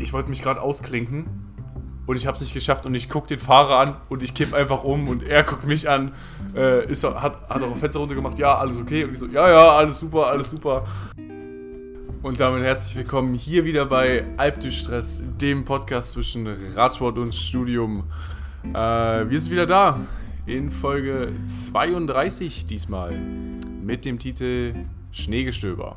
ich wollte mich gerade ausklinken und ich habe es nicht geschafft und ich gucke den Fahrer an und ich kipp einfach um und er guckt mich an, äh, ist, hat, hat auch ein Fenster runtergemacht, ja, alles okay. Und ich so, ja, ja, alles super, alles super. Und damit herzlich willkommen hier wieder bei Alpdurchstress, dem Podcast zwischen Radsport und Studium. Äh, wir sind wieder da in Folge 32 diesmal mit dem Titel Schneegestöber.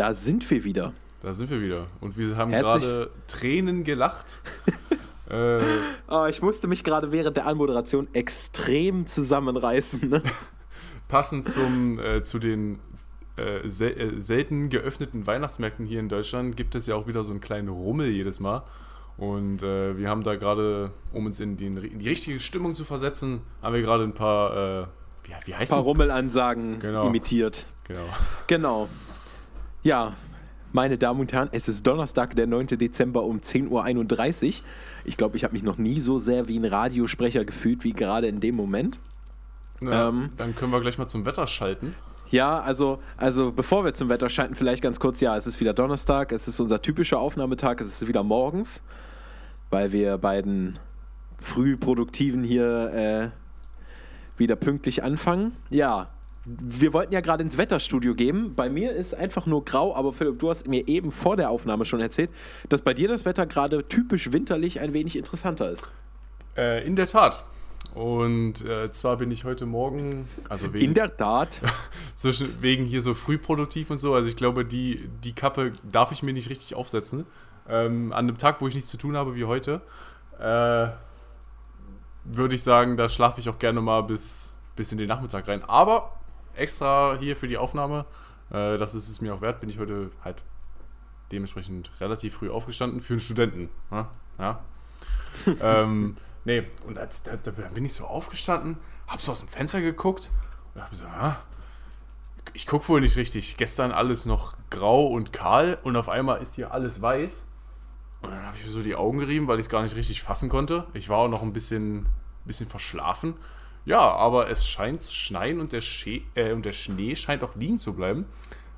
Da sind wir wieder. Da sind wir wieder. Und wir haben gerade Tränen gelacht. äh, oh, ich musste mich gerade während der Anmoderation extrem zusammenreißen. Ne? Passend zum, äh, zu den äh, sel äh, selten geöffneten Weihnachtsmärkten hier in Deutschland gibt es ja auch wieder so einen kleinen Rummel jedes Mal. Und äh, wir haben da gerade, um uns in die, in die, richtige Stimmung zu versetzen, haben wir gerade ein paar, äh, wie, wie heißt Ein paar Rummelansagen genau. imitiert. Genau. Genau. Ja, meine Damen und Herren, es ist Donnerstag, der 9. Dezember um 10.31 Uhr. Ich glaube, ich habe mich noch nie so sehr wie ein Radiosprecher gefühlt wie gerade in dem Moment. Ja, ähm, dann können wir gleich mal zum Wetter schalten. Ja, also, also bevor wir zum Wetter schalten, vielleicht ganz kurz, ja, es ist wieder Donnerstag, es ist unser typischer Aufnahmetag, es ist wieder morgens, weil wir beiden Frühproduktiven hier äh, wieder pünktlich anfangen. Ja, wir wollten ja gerade ins Wetterstudio gehen. Bei mir ist einfach nur grau, aber Philipp, du hast mir eben vor der Aufnahme schon erzählt, dass bei dir das Wetter gerade typisch winterlich ein wenig interessanter ist. Äh, in der Tat. Und äh, zwar bin ich heute Morgen, also wegen, in der Tat, zwischen, wegen hier so frühproduktiv und so. Also ich glaube, die, die Kappe darf ich mir nicht richtig aufsetzen. Ähm, an einem Tag, wo ich nichts zu tun habe wie heute, äh, würde ich sagen, da schlafe ich auch gerne mal bis, bis in den Nachmittag rein. Aber extra hier für die Aufnahme. Äh, das ist es mir auch wert. Bin ich heute halt dementsprechend relativ früh aufgestanden für einen Studenten. Ja. ja. ähm, nee, und als, da, da, bin ich so aufgestanden, hab so aus dem Fenster geguckt und hab so, ah, ich gucke wohl nicht richtig. Gestern alles noch grau und kahl und auf einmal ist hier alles weiß. Und dann habe ich mir so die Augen gerieben, weil ich es gar nicht richtig fassen konnte. Ich war auch noch ein bisschen, bisschen verschlafen. Ja, aber es scheint zu schneien und der, Sche äh, und der Schnee scheint auch liegen zu bleiben.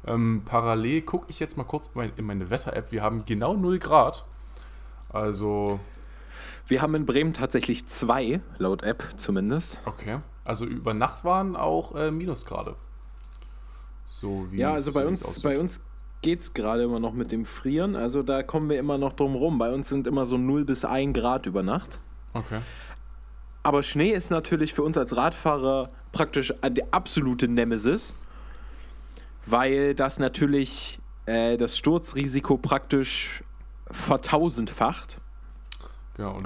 Ähm, parallel gucke ich jetzt mal kurz in meine Wetter-App. Wir haben genau 0 Grad. Also. Wir haben in Bremen tatsächlich zwei, laut App zumindest. Okay. Also über Nacht waren auch äh, Minusgrade. So wie Ja, also bei uns, bei uns geht es gerade immer noch mit dem Frieren. Also da kommen wir immer noch drum rum. Bei uns sind immer so 0 bis 1 Grad über Nacht. Okay. Aber Schnee ist natürlich für uns als Radfahrer praktisch die absolute Nemesis, weil das natürlich äh, das Sturzrisiko praktisch vertausendfacht. Genau.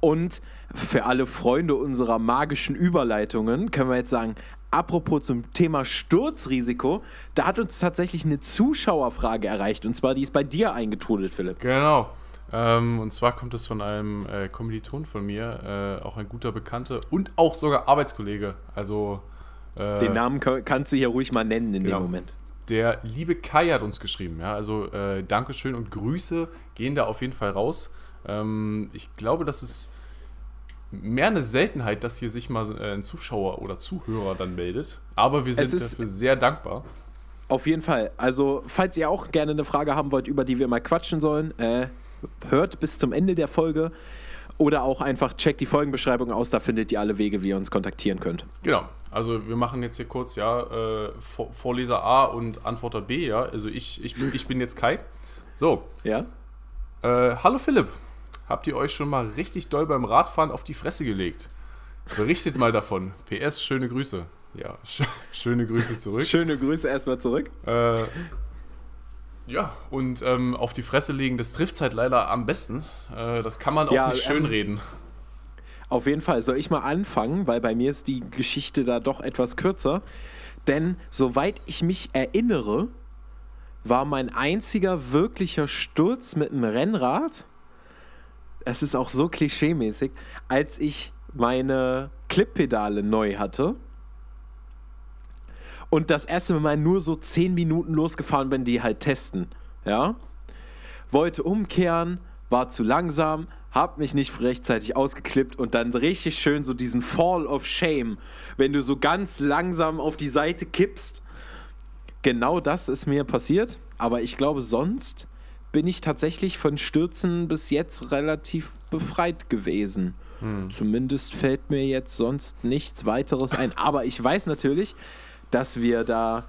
Und für alle Freunde unserer magischen Überleitungen können wir jetzt sagen, apropos zum Thema Sturzrisiko, da hat uns tatsächlich eine Zuschauerfrage erreicht. Und zwar, die ist bei dir eingetrudelt, Philipp. Genau. Ähm, und zwar kommt es von einem äh, Kommiliton von mir, äh, auch ein guter Bekannter und auch sogar Arbeitskollege. Also äh, den Namen kannst du hier ruhig mal nennen in genau. dem Moment. Der liebe Kai hat uns geschrieben, ja. Also äh, Dankeschön und Grüße gehen da auf jeden Fall raus. Ähm, ich glaube, das ist mehr eine Seltenheit, dass hier sich mal äh, ein Zuschauer oder Zuhörer dann meldet. Aber wir sind dafür sehr dankbar. Auf jeden Fall. Also, falls ihr auch gerne eine Frage haben wollt, über die wir mal quatschen sollen, äh, hört bis zum Ende der Folge. Oder auch einfach checkt die Folgenbeschreibung aus, da findet ihr alle Wege, wie ihr uns kontaktieren könnt. Genau, also wir machen jetzt hier kurz, ja, äh, Vorleser A und Antworter B, ja. Also ich, ich, bin, ich bin jetzt Kai. So. Ja. Äh, hallo Philipp, habt ihr euch schon mal richtig doll beim Radfahren auf die Fresse gelegt? Berichtet mal davon. PS, schöne Grüße. Ja, sch schöne Grüße zurück. Schöne Grüße erstmal zurück. Äh, ja, und ähm, auf die Fresse legen, das trifft es halt leider am besten. Äh, das kann man auch ja, nicht schönreden. Ähm, auf jeden Fall. Soll ich mal anfangen, weil bei mir ist die Geschichte da doch etwas kürzer. Denn soweit ich mich erinnere, war mein einziger wirklicher Sturz mit einem Rennrad, es ist auch so klischeemäßig, als ich meine Clippedale neu hatte und das erste Mal nur so 10 Minuten losgefahren bin, die halt testen. Ja. Wollte umkehren war zu langsam, hab mich nicht rechtzeitig ausgeklippt und dann richtig schön so diesen Fall of Shame, wenn du so ganz langsam auf die Seite kippst. Genau das ist mir passiert, aber ich glaube, sonst bin ich tatsächlich von Stürzen bis jetzt relativ befreit gewesen. Hm. Zumindest fällt mir jetzt sonst nichts weiteres ein. Aber ich weiß natürlich, dass wir da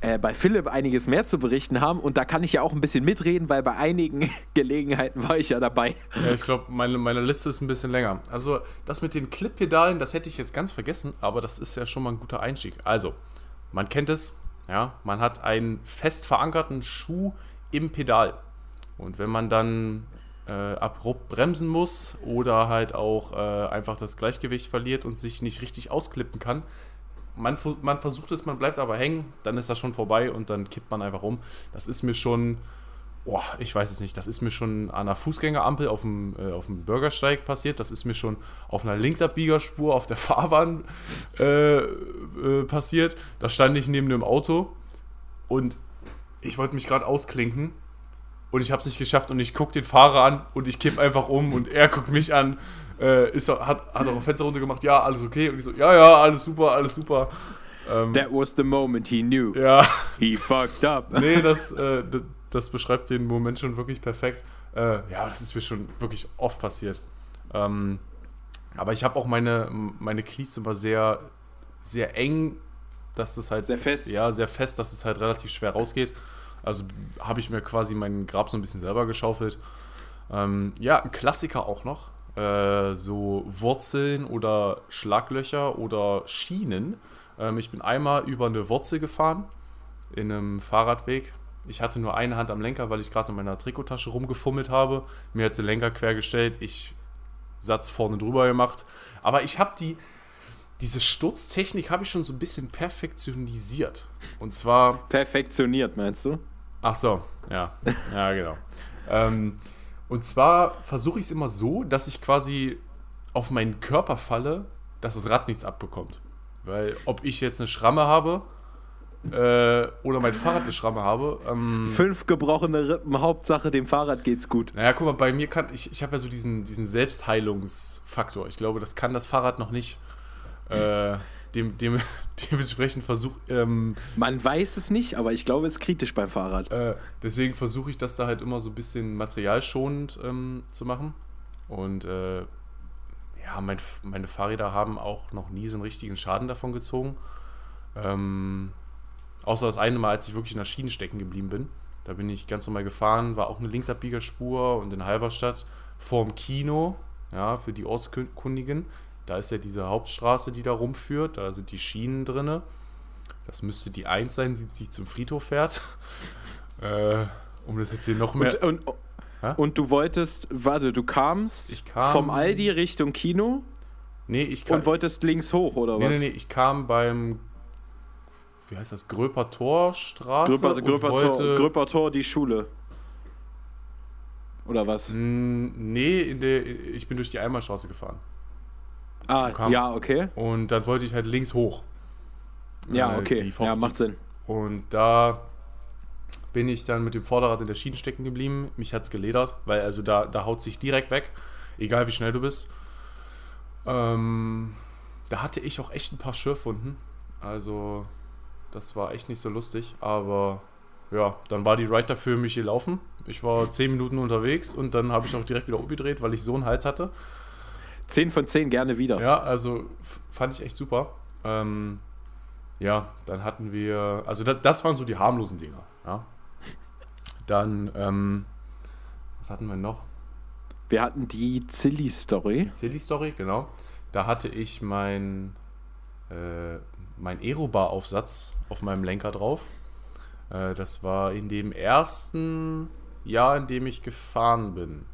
äh, bei Philipp einiges mehr zu berichten haben und da kann ich ja auch ein bisschen mitreden, weil bei einigen Gelegenheiten war ich ja dabei. Ja, ich glaube, meine, meine Liste ist ein bisschen länger. Also das mit den Clip-Pedalen, das hätte ich jetzt ganz vergessen, aber das ist ja schon mal ein guter Einstieg. Also, man kennt es, ja, man hat einen fest verankerten Schuh im Pedal. Und wenn man dann äh, abrupt bremsen muss oder halt auch äh, einfach das Gleichgewicht verliert und sich nicht richtig ausklippen kann, man, man versucht es, man bleibt aber hängen, dann ist das schon vorbei und dann kippt man einfach um. Das ist mir schon, boah, ich weiß es nicht, das ist mir schon an einer Fußgängerampel auf dem, äh, auf dem Bürgersteig passiert, das ist mir schon auf einer Linksabbiegerspur auf der Fahrbahn äh, äh, passiert. Da stand ich neben dem Auto und ich wollte mich gerade ausklinken und ich habe es nicht geschafft und ich gucke den Fahrer an und ich kipp einfach um und er guckt mich an äh, ist, hat, hat auch ein Fenster runtergemacht, ja, alles okay. Und ich so, ja, ja, alles super, alles super. Ähm, That was the moment he knew. Ja. He fucked up. nee, das, äh, das, das, beschreibt den Moment schon wirklich perfekt. Äh, ja, das ist mir schon wirklich oft passiert. Ähm, aber ich habe auch meine, meine Cleats immer sehr, sehr eng, dass es halt. Sehr fest. Ja, sehr fest, dass es halt relativ schwer rausgeht. Also habe ich mir quasi meinen Grab so ein bisschen selber geschaufelt. Ähm, ja, ein Klassiker auch noch. Äh, so Wurzeln oder Schlaglöcher oder Schienen. Ähm, ich bin einmal über eine Wurzel gefahren in einem Fahrradweg. Ich hatte nur eine Hand am Lenker, weil ich gerade in meiner Trikottasche rumgefummelt habe. Mir hat der Lenker quergestellt, ich Satz vorne drüber gemacht. Aber ich habe die, diese Sturztechnik habe ich schon so ein bisschen perfektionisiert. Und zwar. Perfektioniert, meinst du? Ach so, ja. Ja, genau. ähm, und zwar versuche ich es immer so, dass ich quasi auf meinen Körper falle, dass das Rad nichts abbekommt. Weil ob ich jetzt eine Schramme habe äh, oder mein Fahrrad eine Schramme habe. Ähm, Fünf gebrochene Rippen, Hauptsache dem Fahrrad geht's gut. Naja, guck mal, bei mir kann ich, ich habe ja so diesen, diesen Selbstheilungsfaktor. Ich glaube, das kann das Fahrrad noch nicht. Äh, dem, dem, dementsprechend versuche. Ähm, Man weiß es nicht, aber ich glaube, es ist kritisch beim Fahrrad. Äh, deswegen versuche ich das da halt immer so ein bisschen materialschonend ähm, zu machen. Und äh, ja, mein, meine Fahrräder haben auch noch nie so einen richtigen Schaden davon gezogen. Ähm, außer das eine Mal, als ich wirklich in der Schiene stecken geblieben bin. Da bin ich ganz normal gefahren, war auch eine Linksabbiegerspur und in Halberstadt vorm Kino, ja, für die Ortskundigen. Da ist ja diese Hauptstraße, die da rumführt. Da sind die Schienen drin. Das müsste die 1 sein, die, zum Friedhof fährt. äh, um das jetzt hier noch mehr. Und, und, und, du wolltest, warte, du kamst kam, vom Aldi Richtung Kino? Nee, ich kam. Und wolltest links hoch, oder was? Nee, nee, nee, ich kam beim. Wie heißt das? Gröper Torstraße? Gröper, Gröper, Tor, Gröper Tor, die Schule. Oder was? Nee, in der, ich bin durch die Einmalstraße gefahren. Ah, kam. ja, okay. Und dann wollte ich halt links hoch. Ja, äh, okay. ja, macht Sinn. Und da bin ich dann mit dem Vorderrad in der Schiene stecken geblieben. Mich hat es geledert, weil also da, da haut sich direkt weg, egal wie schnell du bist. Ähm, da hatte ich auch echt ein paar Schürfwunden. Also, das war echt nicht so lustig. Aber ja, dann war die Ride dafür mich gelaufen. Ich war 10 Minuten unterwegs und dann habe ich auch direkt wieder umgedreht, weil ich so einen Hals hatte. 10 von 10 gerne wieder. Ja, also fand ich echt super. Ähm, ja, dann hatten wir, also das, das, waren so die harmlosen Dinger. Ja. Dann, ähm, was hatten wir noch? Wir hatten die Zilli-Story. Die Zilli-Story, genau. Da hatte ich mein, äh, mein Aerobar-Aufsatz auf meinem Lenker drauf. Äh, das war in dem ersten Jahr, in dem ich gefahren bin.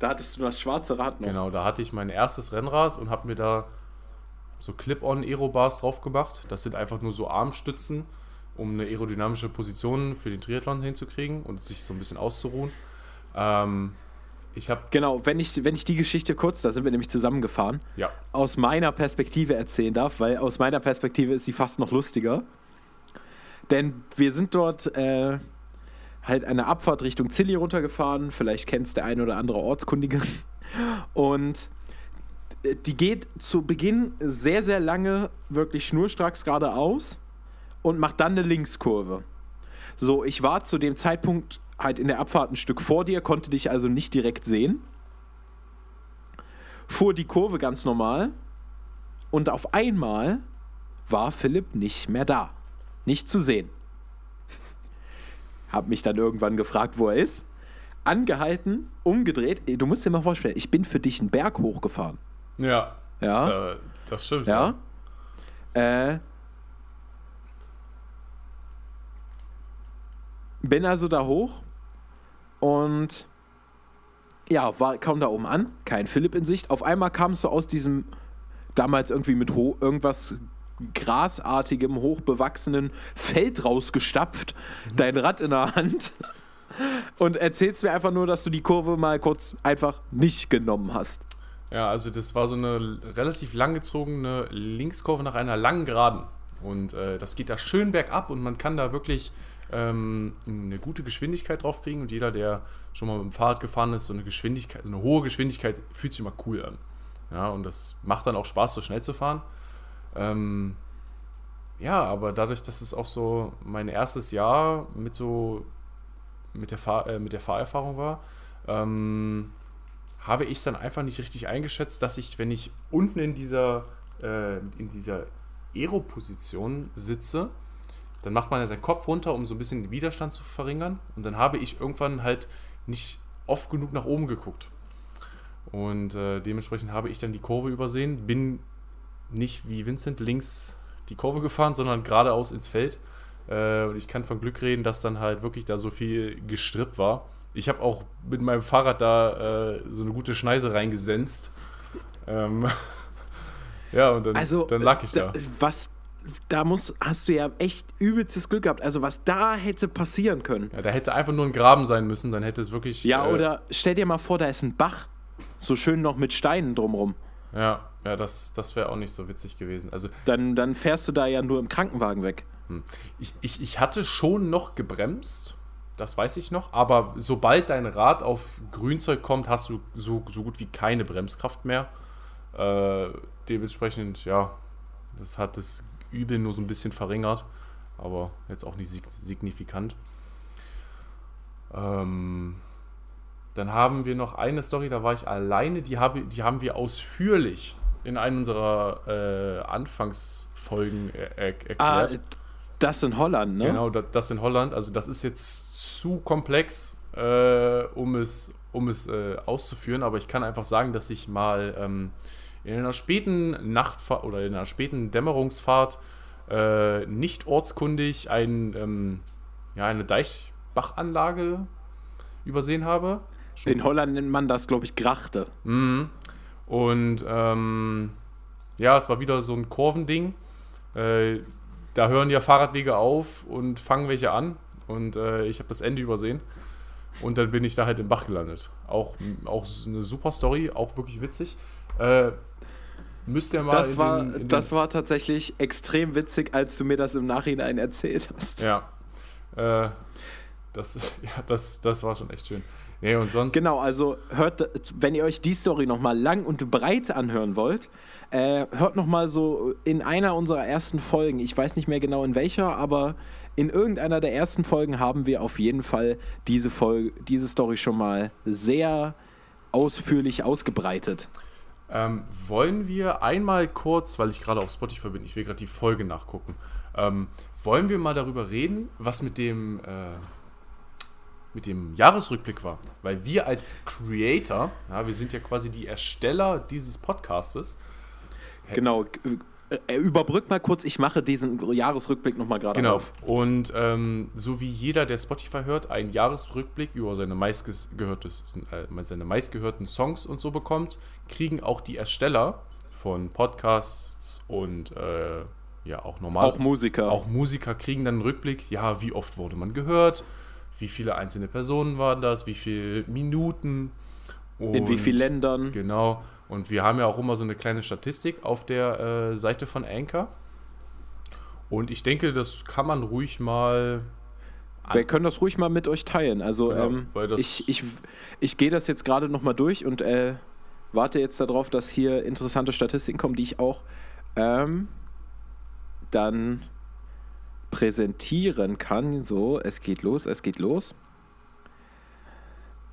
Da hattest du das schwarze Rad noch. Genau, da hatte ich mein erstes Rennrad und habe mir da so Clip-on-Aerobars drauf gemacht. Das sind einfach nur so Armstützen, um eine aerodynamische Position für den Triathlon hinzukriegen und sich so ein bisschen auszuruhen. Ähm, ich habe genau, wenn ich, wenn ich die Geschichte kurz, da sind wir nämlich zusammengefahren, ja. aus meiner Perspektive erzählen darf, weil aus meiner Perspektive ist sie fast noch lustiger. Denn wir sind dort äh, halt eine Abfahrt Richtung Zilli runtergefahren. Vielleicht kennt es der ein oder andere Ortskundige. Und äh, die geht zu Beginn sehr, sehr lange wirklich schnurstracks geradeaus und macht dann eine Linkskurve. So, ich war zu dem Zeitpunkt halt in der Abfahrt ein Stück vor dir, konnte dich also nicht direkt sehen. Fuhr die Kurve ganz normal und auf einmal war Philipp nicht mehr da. Nicht zu sehen. Hab mich dann irgendwann gefragt, wo er ist. Angehalten, umgedreht. Du musst dir mal vorstellen, ich bin für dich einen Berg hochgefahren. Ja. Ja. Äh, das stimmt. Ja. Äh, bin also da hoch und ja, war, kam da oben an, kein Philipp in Sicht. Auf einmal kamst du aus diesem damals irgendwie mit ho irgendwas grasartigem, hochbewachsenen Feld rausgestapft, dein Rad in der Hand und erzählst mir einfach nur, dass du die Kurve mal kurz einfach nicht genommen hast. Ja, also das war so eine relativ langgezogene Linkskurve nach einer langen Geraden. Und äh, das geht da schön bergab und man kann da wirklich ähm, eine gute Geschwindigkeit drauf kriegen. Und jeder, der schon mal mit dem Fahrrad gefahren ist, so eine Geschwindigkeit, eine hohe Geschwindigkeit fühlt sich immer cool an. Ja, und das macht dann auch Spaß, so schnell zu fahren. Ähm, ja, aber dadurch, dass es auch so mein erstes Jahr mit so mit der, Fahr äh, mit der Fahrerfahrung war, ähm, habe ich dann einfach nicht richtig eingeschätzt, dass ich, wenn ich unten in dieser, äh, in dieser Aero-Position sitze, dann macht man ja seinen Kopf runter, um so ein bisschen den Widerstand zu verringern. Und dann habe ich irgendwann halt nicht oft genug nach oben geguckt. Und äh, dementsprechend habe ich dann die Kurve übersehen, bin nicht wie Vincent links die Kurve gefahren, sondern geradeaus ins Feld. Äh, und ich kann von Glück reden, dass dann halt wirklich da so viel gestrippt war. Ich habe auch mit meinem Fahrrad da äh, so eine gute Schneise reingesenzt. Ähm, ja, und dann, Also, dann lag ich da. Was, da muss, hast du ja echt übelstes Glück gehabt. Also, was da hätte passieren können. Ja, da hätte einfach nur ein Graben sein müssen, dann hätte es wirklich. Ja, äh, oder stell dir mal vor, da ist ein Bach. So schön noch mit Steinen drumrum. Ja, ja das, das wäre auch nicht so witzig gewesen. Also, Dann, dann fährst du da ja nur im Krankenwagen weg. ich, ich, ich hatte schon noch gebremst, das weiß ich noch, aber sobald dein Rad auf Grünzeug kommt, hast du so, so gut wie keine Bremskraft mehr. Äh, dementsprechend, ja, das hat das Übel nur so ein bisschen verringert, aber jetzt auch nicht sig signifikant. Ähm, dann haben wir noch eine Story, da war ich alleine, die, habe, die haben wir ausführlich in einer unserer äh, Anfangsfolgen er Ah, erklärt. das in Holland, ne? Genau, da- das in Holland. Also das ist jetzt zu komplex, äh, um es, um es äh, auszuführen, aber ich kann einfach sagen, dass ich mal ähm, in einer späten Nachtfahrt oder in einer späten Dämmerungsfahrt äh, nicht ortskundig ein, ähm, ja, eine Deichbachanlage übersehen habe. In Holland nennt man das, glaube ich, Grachte. Mhm. Und ähm, ja, es war wieder so ein Kurvending. Äh, da hören ja Fahrradwege auf und fangen welche an. Und äh, ich habe das Ende übersehen. Und dann bin ich da halt im Bach gelandet. Auch, auch eine super Story, auch wirklich witzig. Äh, müsst ihr mal. Das war, den- den- das war tatsächlich extrem witzig, als du mir das im Nachhinein erzählt hast. Ja. Äh, das, ja das, das war schon echt schön. Nee, und sonst. Genau, also hört, wenn ihr euch die Story nochmal lang und breit anhören wollt, äh, hört nochmal so in einer unserer ersten Folgen, ich weiß nicht mehr genau in welcher, aber in irgendeiner der ersten Folgen haben wir auf jeden Fall diese, Folge, diese Story schon mal sehr ausführlich ausgebreitet. Ähm, wollen wir einmal kurz, weil ich gerade auf Spotify bin, ich will gerade die Folge nachgucken, ähm, wollen wir mal darüber reden, was mit dem, äh, mit dem Jahresrückblick war? Weil wir als Creator, ja, wir sind ja quasi die Ersteller dieses Podcastes. Genau, äh, überbrück mal kurz, ich mache diesen Jahresrückblick nochmal gerade Genau. auf. Und ähm, so wie jeder, der Spotify hört, einen Jahresrückblick über seine, äh, seine meistgehörten Songs und so bekommt, kriegen auch die Ersteller von Podcasts und äh, ja auch normal Auch Musiker. auch Musiker kriegen dann einen Rückblick, ja, wie oft wurde man gehört, wie viele einzelne Personen waren das, wie viele Minuten. in wie und- vielen Ländern. Genau. Und wir haben ja auch immer so eine kleine Statistik auf der äh, Seite von Anchor. Und ich denke, das kann man ruhig mal Wir können das ruhig mal mit euch teilen. Also Genau, ähm, ich, ich, ich gehe das jetzt gerade nochmal durch und äh, warte jetzt darauf, dass hier interessante Statistiken kommen, die ich auch ähm, dann präsentieren kann. So, es geht los, es geht los.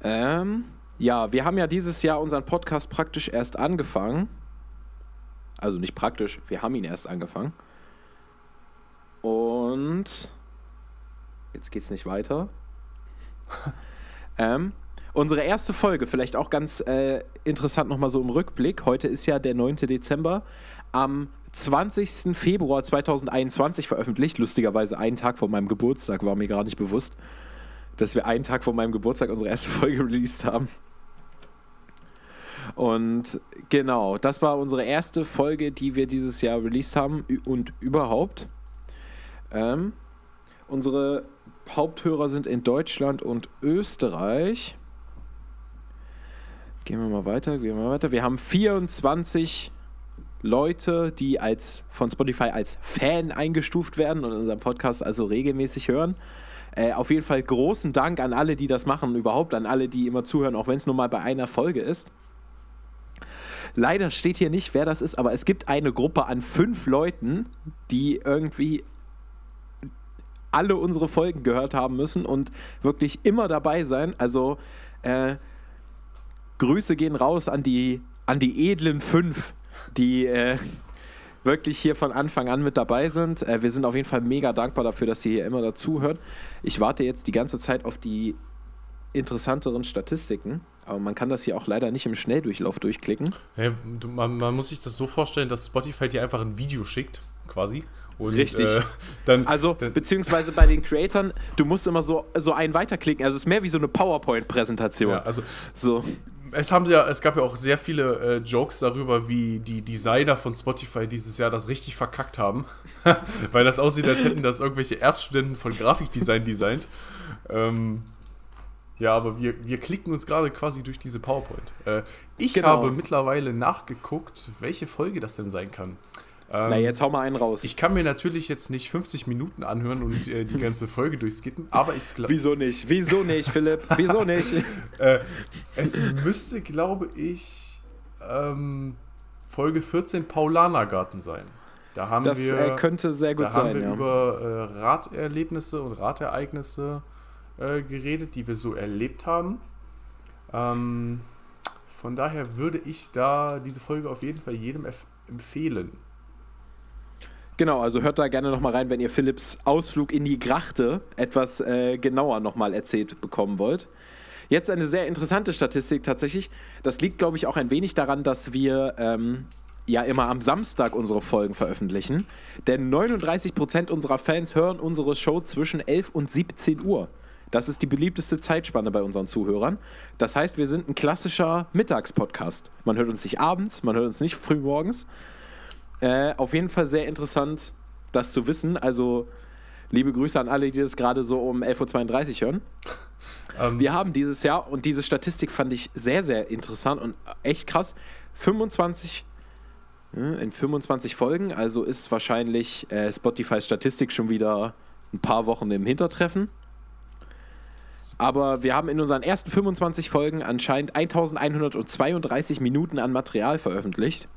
Ähm, ja, wir haben ja dieses Jahr unseren Podcast praktisch erst angefangen. Also nicht praktisch, wir haben ihn erst angefangen. Und jetzt geht's nicht weiter. ähm, unsere erste Folge, vielleicht auch ganz äh, interessant nochmal so im Rückblick. Heute ist ja der 9. Dezember. Am 20. Februar 2021 veröffentlicht. Lustigerweise einen Tag vor meinem Geburtstag, war mir gar nicht bewusst, dass wir einen Tag vor meinem Geburtstag unsere erste Folge released haben. Und genau, das war unsere erste Folge, die wir dieses Jahr released haben und überhaupt. Ähm, unsere Haupthörer sind in Deutschland und Österreich. Gehen wir mal weiter, gehen wir mal weiter. Wir haben 24 Leute, die als von Spotify als Fan eingestuft werden und unseren Podcast also regelmäßig hören. Äh, auf jeden Fall großen Dank an alle, die das machen, überhaupt an alle, die immer zuhören, auch wenn es nur mal bei einer Folge ist. Leider steht hier nicht, wer das ist, aber es gibt eine Gruppe an fünf Leuten, die irgendwie alle unsere Folgen gehört haben müssen und wirklich immer dabei sein. Also äh, Grüße gehen raus an die, an die edlen fünf, die äh, wirklich hier von Anfang an mit dabei sind. Äh, wir sind auf jeden Fall mega dankbar dafür, dass ihr hier immer dazuhört. Ich warte jetzt die ganze Zeit auf die interessanteren Statistiken, aber man kann das hier auch leider nicht im Schnelldurchlauf durchklicken. Du, man, man muss sich das so vorstellen, dass Spotify dir einfach ein Video schickt, quasi. Und, Richtig. Äh, dann, Also, dann, beziehungsweise bei den Creatoren, du musst immer so, so einen weiterklicken. Also, es ist mehr wie so eine PowerPoint-Präsentation. ja, also So. Es haben ja, es gab ja auch sehr viele äh, Jokes darüber, wie die Designer von Spotify dieses Jahr das richtig verkackt haben, weil das aussieht, als hätten das irgendwelche Erststudenten von Grafikdesign designt. Ähm, ja, aber wir, wir klicken uns gerade quasi durch diese PowerPoint. Äh, ich Genau. habe mittlerweile nachgeguckt, welche Folge das denn sein kann. Ähm, Na, jetzt hau mal einen raus. Ich kann mir natürlich jetzt nicht 50 Minuten anhören und äh, die ganze Folge durchskippen, aber ich glaube, Wieso nicht? Wieso nicht, Philipp? Wieso nicht? äh, es müsste, glaube ich, ähm, Folge 14 Paulanergarten sein. Da haben Das wir, äh, könnte sehr gut da haben sein, wir ja. über äh, Raderlebnisse und Ratereignisse äh, geredet, die wir so erlebt haben. Ähm, von daher würde ich da diese Folge auf jeden Fall jedem empfehlen. Genau, also hört da gerne nochmal rein, wenn ihr Philipps Ausflug in die Grachte etwas äh, genauer nochmal erzählt bekommen wollt. Jetzt eine sehr interessante Statistik tatsächlich. Das liegt, glaube ich, auch ein wenig daran, dass wir ähm, ja immer am Samstag unsere Folgen veröffentlichen. Denn 39% unserer Fans hören unsere Show zwischen 11 und 17 Uhr. Das ist die beliebteste Zeitspanne bei unseren Zuhörern. Das heißt, wir sind ein klassischer Mittagspodcast. Man hört uns nicht abends, man hört uns nicht früh morgens. Äh, auf jeden Fall sehr interessant, das zu wissen. Also, liebe Grüße an alle, die das gerade so um 11.32 Uhr hören. Ähm, Wir haben dieses Jahr, und diese Statistik fand ich sehr, sehr interessant und echt krass, 25, äh, in 25 Folgen, also ist wahrscheinlich äh, Spotify Statistik schon wieder ein paar Wochen im Hintertreffen. Aber wir haben in unseren ersten 25 Folgen anscheinend 1132 Minuten an Material veröffentlicht.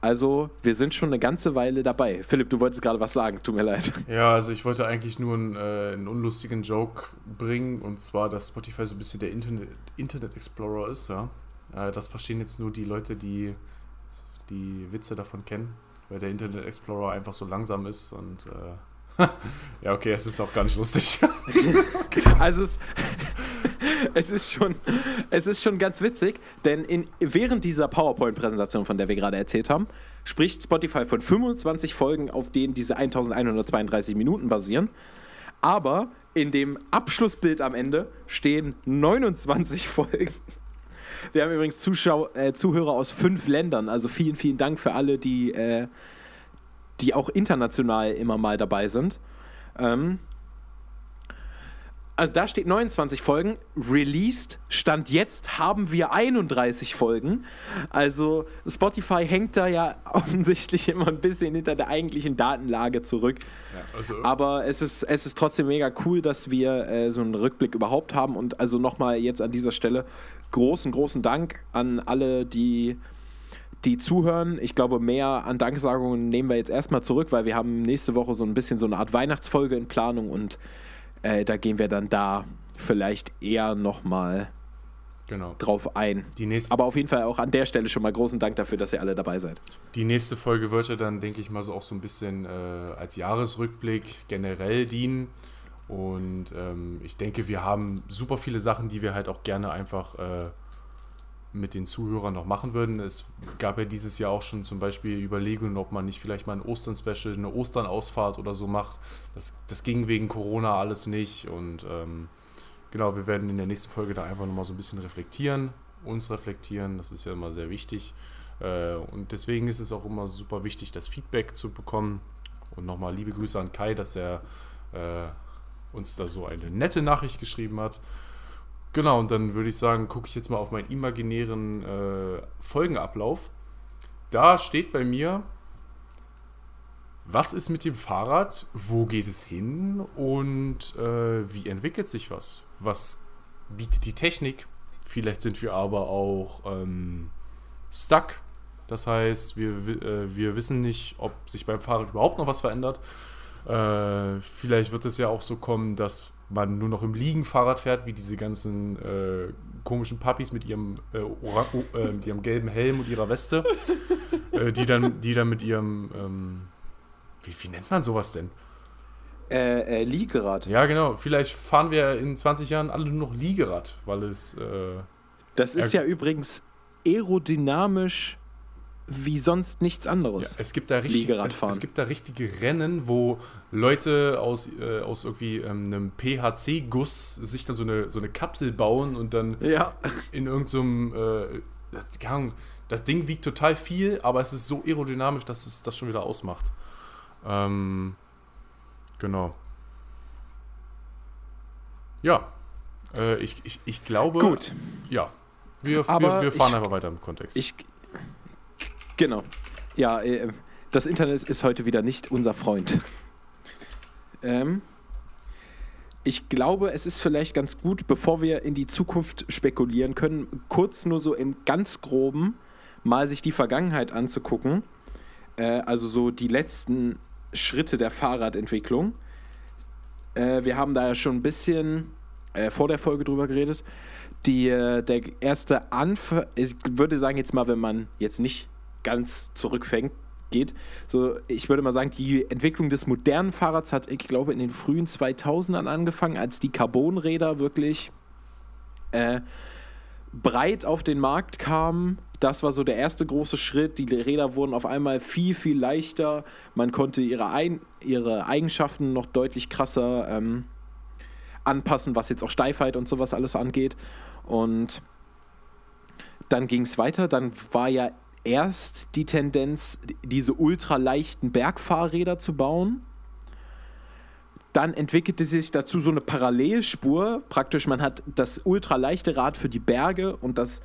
Also, wir sind schon eine ganze Weile dabei. Philipp, du wolltest gerade was sagen, tut mir leid. Ja, also ich wollte eigentlich nur einen, äh, einen unlustigen Joke bringen und zwar, dass Spotify so ein bisschen der Internet, Internet Explorer ist, ja. Äh, das verstehen jetzt nur die Leute, die die Witze davon kennen, weil der Internet Explorer einfach so langsam ist und äh, ja, okay, es ist auch gar nicht lustig. Also es, es, ist schon, es ist schon ganz witzig, denn in, während dieser PowerPoint-Präsentation, von der wir gerade erzählt haben, spricht Spotify von 25 Folgen, auf denen diese 1132 Minuten basieren. Aber in dem Abschlussbild am Ende stehen 29 Folgen. Wir haben übrigens Zuschau äh, Zuhörer aus fünf Ländern. Also vielen, vielen Dank für alle, die, äh, die auch international immer mal dabei sind. Ähm, also da steht 29 Folgen. Released, Stand jetzt haben wir 31 Folgen. Also Spotify hängt da ja offensichtlich immer ein bisschen hinter der eigentlichen Datenlage zurück. Ja, also Aber es ist, es ist trotzdem mega cool, dass wir äh, so einen Rückblick überhaupt haben. Und also nochmal jetzt an dieser Stelle großen, großen Dank an alle, die die zuhören. Ich glaube, mehr an Danksagungen nehmen wir jetzt erstmal zurück, weil wir haben nächste Woche so ein bisschen so eine Art Weihnachtsfolge in Planung und äh, da gehen wir dann da vielleicht eher nochmal genau. drauf ein. Aber auf jeden Fall auch an der Stelle schon mal großen Dank dafür, dass ihr alle dabei seid. Die nächste Folge wird ja dann, denke ich mal, so auch so ein bisschen äh, als Jahresrückblick generell dienen. Und ähm, ich denke, wir haben super viele Sachen, die wir halt auch gerne einfach äh, mit den Zuhörern noch machen würden. Es gab ja dieses Jahr auch schon zum Beispiel Überlegungen, ob man nicht vielleicht mal ein Ostern-Special, eine Ostern-Ausfahrt oder so macht. Das, das ging wegen Corona alles nicht und ähm, genau, wir werden in der nächsten Folge da einfach nochmal so ein bisschen reflektieren, uns reflektieren, das ist ja immer sehr wichtig. Äh, und deswegen ist es auch immer super wichtig, das Feedback zu bekommen. Und nochmal liebe Grüße an Kai, dass er äh, uns da so eine nette Nachricht geschrieben hat. Genau, und dann würde ich sagen, gucke ich jetzt mal auf meinen imaginären äh, Folgenablauf. Da steht bei mir, was ist mit dem Fahrrad, wo geht es hin und äh, wie entwickelt sich was? Was bietet die Technik? Vielleicht sind wir aber auch ähm, stuck. Das heißt, wir, äh, wir wissen nicht, ob sich beim Fahrrad überhaupt noch was verändert. Äh, vielleicht wird es ja auch so kommen, dass man nur noch im Liegen Fahrrad fährt, wie diese ganzen äh, komischen Puppies mit ihrem, äh, äh, mit ihrem gelben Helm und ihrer Weste, äh, die, dann, die dann mit ihrem, ähm, wie, wie nennt man sowas denn? Äh, äh, Liegerad. Ja, genau. Vielleicht fahren wir in 20 Jahren alle nur noch Liegerad, weil es. Äh, das ist ja übrigens aerodynamisch wie sonst nichts anderes. Ja, es, gibt da richtig, es gibt da richtige Rennen, wo Leute aus, äh, aus irgendwie ähm, einem PHC-Guss sich dann so eine, so eine Kapsel bauen und dann ja. in irgendeinem, so äh, das Ding wiegt total viel, aber es ist so aerodynamisch, dass es das schon wieder ausmacht. Ähm, genau. Ja, äh, ich, ich, ich glaube. Gut. Ja, wir, wir, wir, fahren ich, einfach weiter im Kontext. Ich, Genau. Ja, äh, das Internet ist heute wieder nicht unser Freund. Ähm, ich glaube, es ist vielleicht ganz gut, bevor wir in die Zukunft spekulieren können, kurz nur so im ganz groben mal sich die Vergangenheit anzugucken. Äh, also so die letzten Schritte der Fahrradentwicklung. Äh, wir haben da ja schon ein bisschen äh, vor der Folge drüber geredet. Die, äh, der erste Anfang, ich würde sagen jetzt mal, wenn man jetzt nicht ganz zurückfängt, geht. So, ich würde mal sagen, die Entwicklung des modernen Fahrrads hat, ich glaube, in den frühen 2000ern angefangen, als die Carbonräder wirklich äh, breit auf den Markt kamen. Das war so der erste große Schritt. Die Räder wurden auf einmal viel, viel leichter. Man konnte ihre, Ein ihre Eigenschaften noch deutlich krasser ähm, anpassen, was jetzt auch Steifheit und sowas alles angeht. Und dann ging es weiter. Dann war ja erst die Tendenz, diese ultraleichten Bergfahrräder zu bauen. Dann entwickelte sich dazu so eine Parallelspur. Praktisch, man hat das ultraleichte Rad für die Berge und das,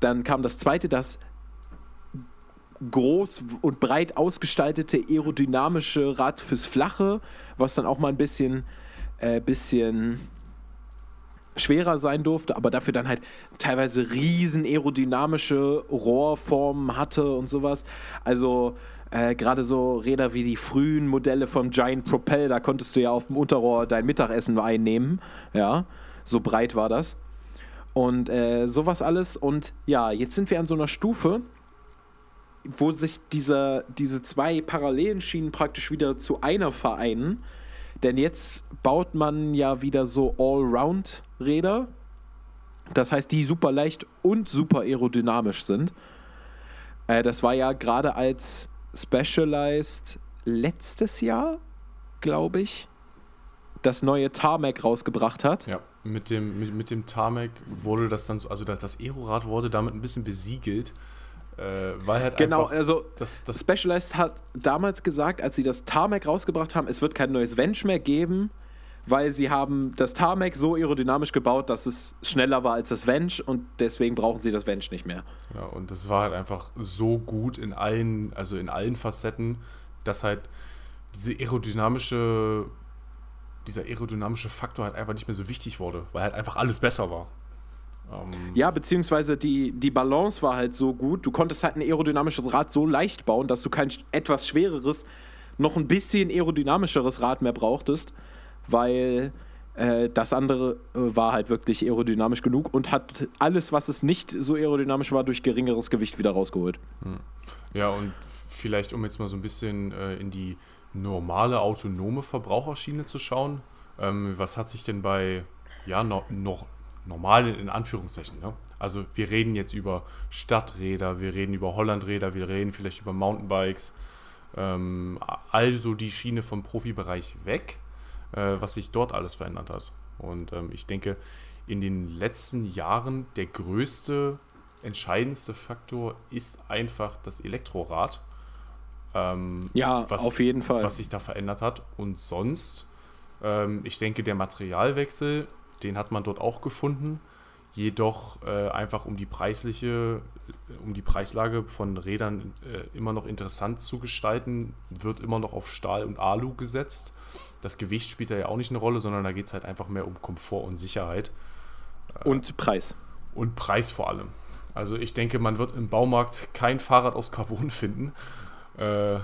dann kam das zweite, das groß und breit ausgestaltete aerodynamische Rad fürs Flache, was dann auch mal ein bisschen, äh, bisschen schwerer sein durfte, aber dafür dann halt teilweise riesen aerodynamische Rohrformen hatte und sowas. Also äh, gerade so Räder wie die frühen Modelle vom Giant Propel, da konntest du ja auf dem Unterrohr dein Mittagessen einnehmen. Ja, so breit war das. Und äh, sowas alles. Und ja, jetzt sind wir an so einer Stufe, wo sich diese, diese zwei parallelen Schienen praktisch wieder zu einer vereinen denn jetzt baut man ja wieder so Allround-Räder. Das heißt, die super leicht und super aerodynamisch sind. Äh, das war ja gerade als Specialized letztes Jahr, glaube ich, das neue Tarmac rausgebracht hat. Ja, mit dem, mit, mit dem Tarmac wurde das dann so, also das, das Aerorad wurde damit ein bisschen besiegelt. Äh, weil halt genau, also das, das Specialized hat damals gesagt, als sie das Tarmac rausgebracht haben, es wird kein neues Venge mehr geben, weil sie haben das Tarmac so aerodynamisch gebaut, dass es schneller war als das Venge und deswegen brauchen sie das Venge nicht mehr. Ja, und das war halt einfach so gut in allen, also in allen Facetten, dass halt diese aerodynamische, dieser aerodynamische Faktor halt einfach nicht mehr so wichtig wurde, weil halt einfach alles besser war. Ähm ja, beziehungsweise die, die Balance war halt so gut. Du konntest halt ein aerodynamisches Rad so leicht bauen, dass du kein etwas schwereres, noch ein bisschen aerodynamischeres Rad mehr brauchtest, weil äh, das andere äh, war halt wirklich aerodynamisch genug und hat alles, was es nicht so aerodynamisch war, durch geringeres Gewicht wieder rausgeholt. Hm. Ja, und vielleicht, um jetzt mal so ein bisschen äh, in die normale autonome Verbraucherschiene zu schauen, ähm, was hat sich denn bei ja, no, noch normal in Anführungszeichen. Ne? Also wir reden jetzt über Stadträder, wir reden über Hollandräder, wir reden vielleicht über Mountainbikes. Ähm, also die Schiene vom Profibereich weg, äh, was sich dort alles verändert hat. Und ähm, ich denke, in den letzten Jahren der größte, entscheidendste Faktor ist einfach das Elektrorad. Ähm, ja, was, auf jeden Fall. Was sich da verändert hat. Und sonst, ähm, ich denke, der Materialwechsel den hat man dort auch gefunden. Jedoch äh, einfach um die preisliche, um die Preislage von Rädern äh, immer noch interessant zu gestalten, wird immer noch auf Stahl und Alu gesetzt. Das Gewicht spielt da ja auch nicht eine Rolle, sondern da geht es halt einfach mehr um Komfort und Sicherheit. Äh, und Preis. Und Preis vor allem. Also ich denke, man wird im Baumarkt kein Fahrrad aus Carbon finden. Äh,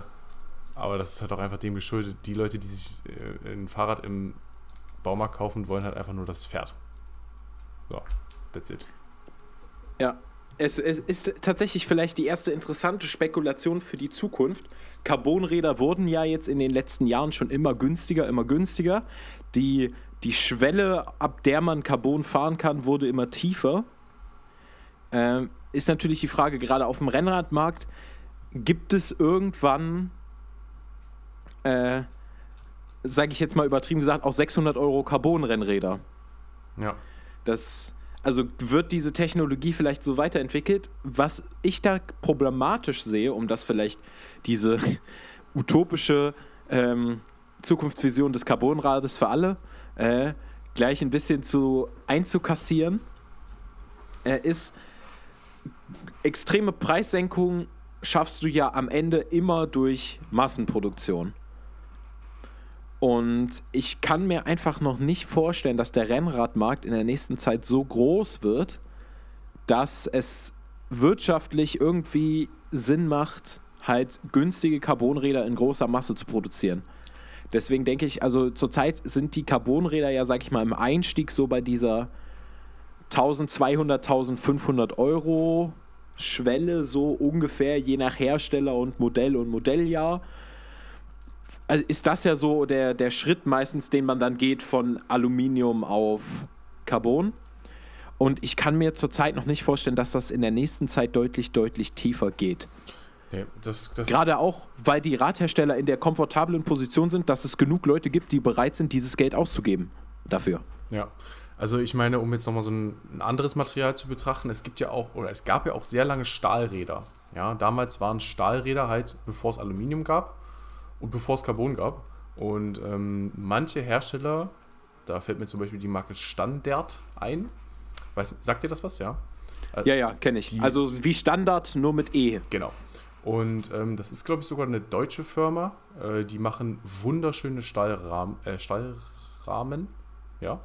aber das ist halt auch einfach dem geschuldet, die Leute, die sich äh, ein Fahrrad im Baumarkt kaufen, wollen halt einfach nur das Pferd. So, that's it. Ja, es, es, ist tatsächlich vielleicht die erste interessante Spekulation für die Zukunft. Carbonräder wurden ja jetzt in den letzten Jahren schon immer günstiger, immer günstiger. Die, die Schwelle, ab der man Carbon fahren kann, wurde immer tiefer. Ähm, ist natürlich die Frage, gerade auf dem Rennradmarkt, gibt es irgendwann äh, sage ich jetzt mal übertrieben gesagt, auch 600 Euro Carbon-Rennräder. Ja. Das, also wird diese Technologie vielleicht so weiterentwickelt. Was ich da problematisch sehe, um das vielleicht diese utopische ähm, Zukunftsvision des Carbonrades für alle äh, gleich ein bisschen zu einzukassieren, äh, ist extreme Preissenkung schaffst du ja am Ende immer durch Massenproduktion. Und ich kann mir einfach noch nicht vorstellen, dass der Rennradmarkt in der nächsten Zeit so groß wird, dass es wirtschaftlich irgendwie Sinn macht, halt günstige Carbonräder in großer Masse zu produzieren. Deswegen denke ich, also zurzeit sind die Carbonräder ja, sag ich mal, im Einstieg so bei dieser 1200, 1500 Euro Schwelle, so ungefähr, je nach Hersteller und Modell und Modelljahr also ist das ja so der, der Schritt meistens, den man dann geht von Aluminium auf Carbon. Und ich kann mir zurzeit noch nicht vorstellen, dass das in der nächsten Zeit deutlich, deutlich tiefer geht. Ja, das, das Gerade auch, weil die Radhersteller in der komfortablen Position sind, dass es genug Leute gibt, die bereit sind, dieses Geld auszugeben dafür. Ja, also ich meine, um jetzt nochmal so ein, ein anderes Material zu betrachten, es gibt ja auch, oder es gab ja auch sehr lange Stahlräder. Ja, damals waren Stahlräder halt, bevor es Aluminium gab, und bevor es Carbon gab. Und ähm, manche Hersteller, da fällt mir zum Beispiel die Marke Standard ein. Weiß, sagt dir das was, ja? Ja, ja, kenne ich. Die, also wie Standard, nur mit E. Genau. Und ähm, das ist, glaube ich, sogar eine deutsche Firma. Äh, die machen wunderschöne Stahlrahmen, äh, Stahlrahmen. Ja.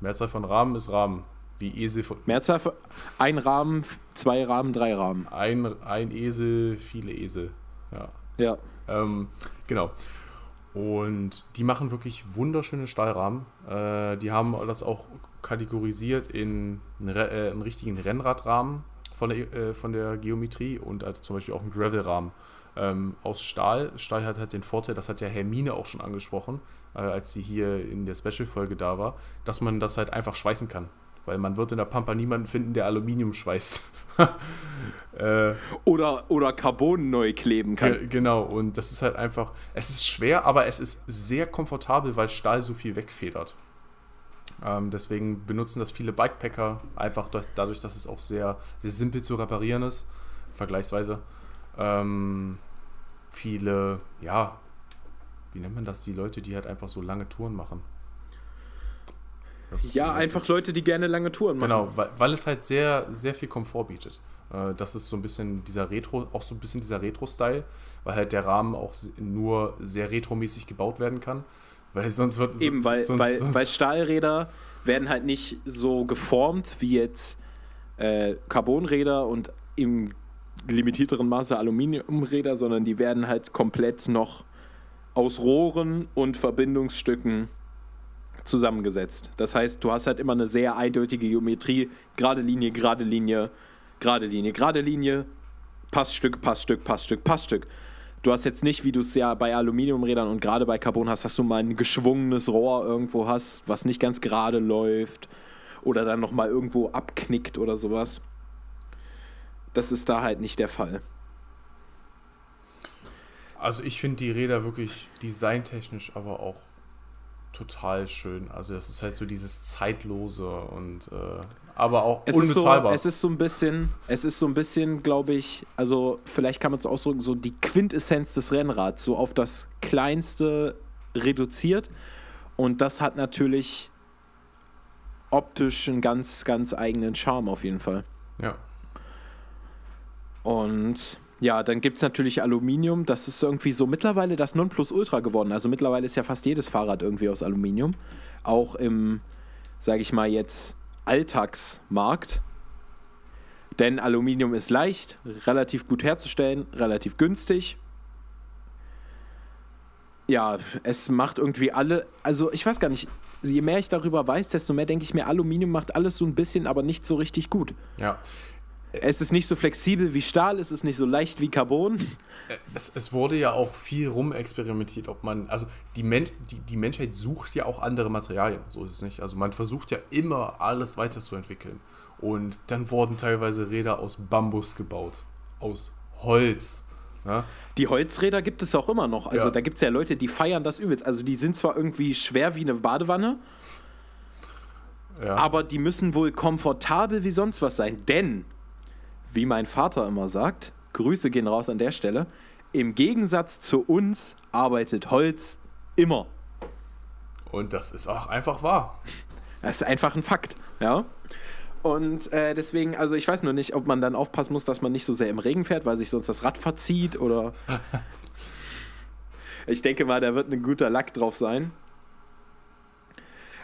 Mehrzahl von Rahmen ist Rahmen. Wie Esel von. Mehrzahl von. Ein Rahmen, zwei Rahmen, drei Rahmen. Ein, ein Esel, viele Esel. Ja. Ja. Ähm, genau. Und die machen wirklich wunderschöne Stahlrahmen. Äh, die haben das auch kategorisiert in einen, äh, einen richtigen Rennradrahmen von der, äh, von der Geometrie und also zum Beispiel auch einen Gravelrahmen ähm, aus Stahl. Stahl hat halt den Vorteil, das hat ja Hermine auch schon angesprochen, äh, als sie hier in der Special-Folge da war, dass man das halt einfach schweißen kann weil man wird in der Pampa niemanden finden, der Aluminium schweißt. äh, oder, oder Carbon neu kleben kann. Genau, und das ist halt einfach, es ist schwer, aber es ist sehr komfortabel, weil Stahl so viel wegfedert. Ähm, deswegen benutzen das viele Bikepacker, einfach durch, dadurch, dass es auch sehr, sehr simpel zu reparieren ist, vergleichsweise. Ähm, viele, ja, wie nennt man das, die Leute, die halt einfach so lange Touren machen? Das, Ja, einfach Leute, die gerne lange Touren machen. Genau, weil, weil es halt sehr, sehr viel Komfort bietet. Äh, Das ist so ein bisschen dieser Retro, auch so ein bisschen dieser Retro-Style, weil halt der Rahmen auch nur sehr retromäßig gebaut werden kann. Weil sonst wird Eben, weil, sonst, weil, sonst, weil Stahlräder werden halt nicht so geformt wie jetzt äh, Carbonräder und im limitierteren Maße Aluminiumräder, sondern die werden halt komplett noch aus Rohren und Verbindungsstücken zusammengesetzt. Das heißt, du hast halt immer eine sehr eindeutige Geometrie, gerade Linie, gerade Linie, gerade Linie, gerade Linie, Passstück, Passstück, Passstück, Passstück. Du hast jetzt nicht, wie du es ja bei Aluminiumrädern und gerade bei Carbon hast, dass du mal ein geschwungenes Rohr irgendwo hast, was nicht ganz gerade läuft oder dann nochmal irgendwo abknickt oder sowas. Das ist da halt nicht der Fall. also ich finde die Räder wirklich designtechnisch aber auch total schön. Also das ist halt so dieses zeitlose und äh, aber auch Es ist, so, unbezahlbar. es ist so ein bisschen, es ist so ein bisschen, glaube ich, also vielleicht kann man es ausdrücken, so die Quintessenz des Rennrads, so auf das Kleinste reduziert. Und das hat natürlich optisch einen ganz, ganz eigenen Charme auf jeden Fall. ja. Und ja, dann gibt es natürlich Aluminium. Das ist irgendwie so mittlerweile das Nonplusultra geworden. Also mittlerweile ist ja fast jedes Fahrrad irgendwie aus Aluminium. Auch im, sage ich mal jetzt, Alltagsmarkt. Denn Aluminium ist leicht, relativ gut herzustellen, relativ günstig. Ja, es macht irgendwie alle, also ich weiß gar nicht, je mehr ich darüber weiß, desto mehr denke ich mir, Aluminium macht alles so ein bisschen, aber nicht so richtig gut. ja. Es ist nicht so flexibel wie Stahl, es ist nicht so leicht wie Carbon. Es, es wurde ja auch viel rumexperimentiert, ob man, also die, Men die, die Menschheit sucht ja auch andere Materialien, so ist es nicht. Also man versucht ja immer alles weiterzuentwickeln. Und dann wurden teilweise Räder aus Bambus gebaut, aus Holz. Ja? Die Holzräder gibt es auch immer noch. Also Ja. da gibt es ja Leute, die feiern das übelst. Also die sind zwar irgendwie schwer wie eine Badewanne, Ja. aber die müssen wohl komfortabel wie sonst was sein. Denn, wie mein Vater immer sagt, Grüße gehen raus an der Stelle, im Gegensatz zu uns arbeitet Holz immer. Und das ist auch einfach wahr. Das ist einfach ein Fakt, ja. Und äh, deswegen, also ich weiß nur nicht, ob man dann aufpassen muss, dass man nicht so sehr im Regen fährt, weil sich sonst das Rad verzieht oder. ich denke mal, da wird ein guter Lack drauf sein.